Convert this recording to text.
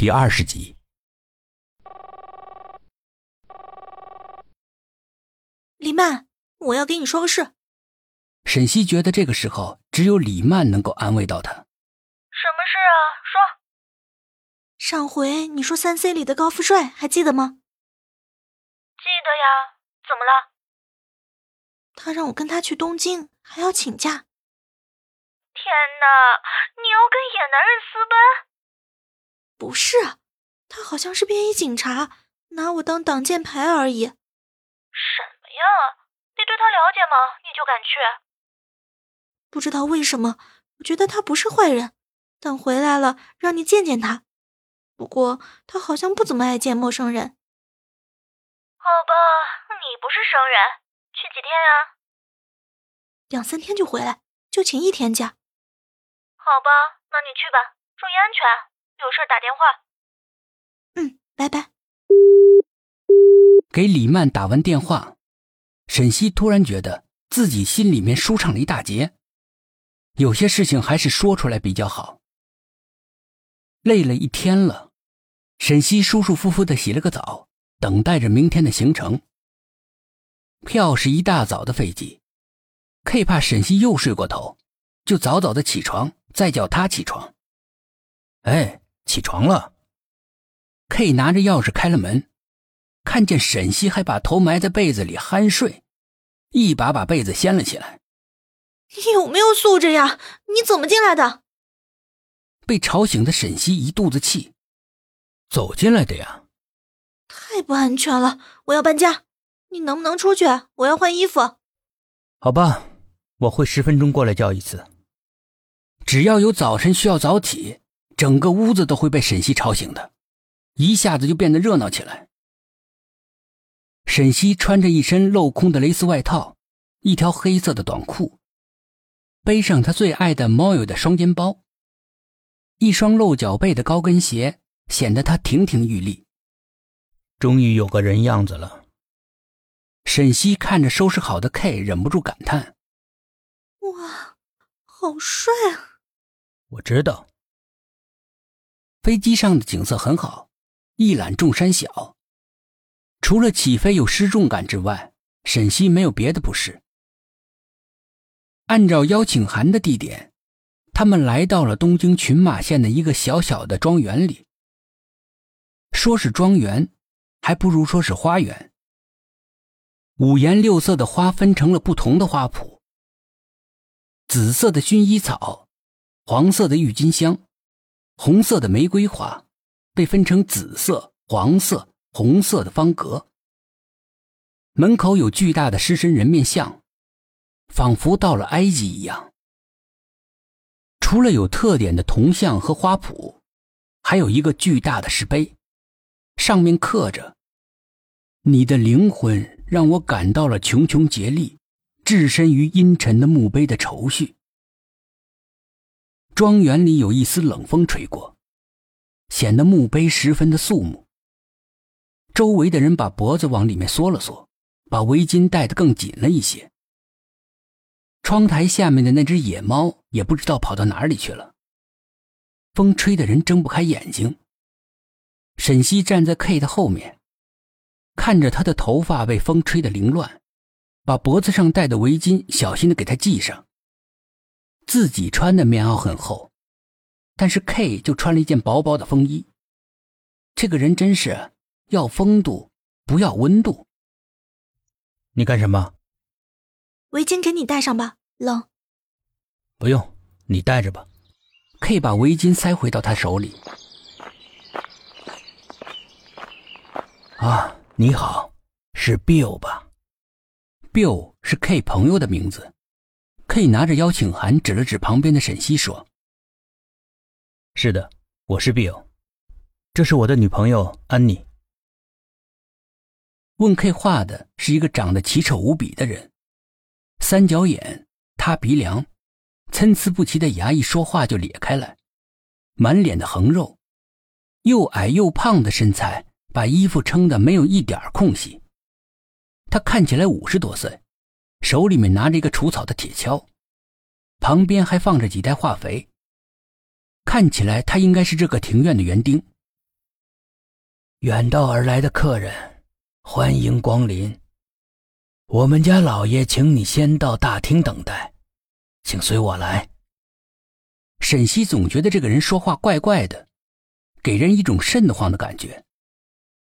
第二十集。李曼，我要给你说个事。沈西觉得这个时候只有李曼能够安慰到他。什么事啊？说。上回你说三 C 里的高富帅还记得吗？记得呀。怎么了？他让我跟他去东京，还要请假。天哪！你要跟野男人私奔？不是，他好像是便衣警察，拿我当挡箭牌而已。什么呀？你对他了解吗？你就敢去？不知道为什么，我觉得他不是坏人。等回来了，让你见见他。不过他好像不怎么爱见陌生人。好吧，你不是生人，去几天呀？两三天就回来，就请一天假。好吧，那你去吧，注意安全，有事打电话。嗯，拜拜。给李曼打完电话，沈西突然觉得自己心里面舒畅了一大截。有些事情还是说出来比较好。累了一天了，沈西舒舒服服的洗了个澡，等待着明天的行程。票是一大早的飞机，K 怕沈西又睡过头，就早早的起床，再叫他起床。哎，起床了。K 拿着钥匙开了门，看见沈西还把头埋在被子里酣睡，一把把被子掀了起来。你有没有素质呀？你怎么进来的？被吵醒的沈西一肚子气，走进来的呀。太不安全了，我要搬家。你能不能出去？我要换衣服。好吧，我会十分钟过来叫一次。只要有早晨需要早起，整个屋子都会被沈西吵醒的，一下子就变得热闹起来。沈西穿着一身镂空的蕾丝外套，一条黑色的短裤，背上他最爱的猫友的双肩包，一双露脚背的高跟鞋，显得他亭亭玉立。终于有个人样子了。沈西看着收拾好的 K，忍不住感叹：“哇，好帅啊！”我知道。飞机上的景色很好，一览众山小。除了起飞有失重感之外，沈西没有别的不适。按照邀请函的地点，他们来到了东京群马县的一个小小的庄园里。说是庄园，还不如说是花园。五颜六色的花分成了不同的花圃，紫色的薰衣草，黄色的郁金香，红色的玫瑰花，被分成紫色、黄色、红色的方格。门口有巨大的狮身人面像，仿佛到了埃及一样。除了有特点的铜像和花圃，还有一个巨大的石碑，上面刻着：“你的灵魂。”让我感到了穷穷竭力，置身于阴沉的墓碑的愁绪。庄园里有一丝冷风吹过，显得墓碑十分的肃穆。周围的人把脖子往里面缩了缩，把围巾戴得更紧了一些。窗台下面的那只野猫也不知道跑到哪里去了。风吹得人睁不开眼睛。沈西站在 K 的后面。看着他的头发被风吹得凌乱，把脖子上戴的围巾小心的给他系上。自己穿的棉袄很厚，但是 K 就穿了一件薄薄的风衣。这个人真是要风度不要温度。你干什么？围巾给你戴上吧，冷。不用，你戴着吧。K 把围巾塞回到他手里。啊。你好，是 Bill 吧？Bill 是 K 朋友的名字。K 拿着邀请函指了指旁边的沈西，说：“是的，我是 Bill，这是我的女朋友安妮。”问 K 话的是一个长得奇丑无比的人，三角眼、塌鼻梁、参差不齐的牙，一说话就咧开来，满脸的横肉，又矮又胖的身材。把衣服撑得没有一点空隙。他看起来五十多岁，手里面拿着一个除草的铁锹，旁边还放着几袋化肥。看起来他应该是这个庭院的园丁。远道而来的客人，欢迎光临。我们家老爷请你先到大厅等待，请随我来。沈西总觉得这个人说话怪怪的，给人一种瘆得慌的感觉。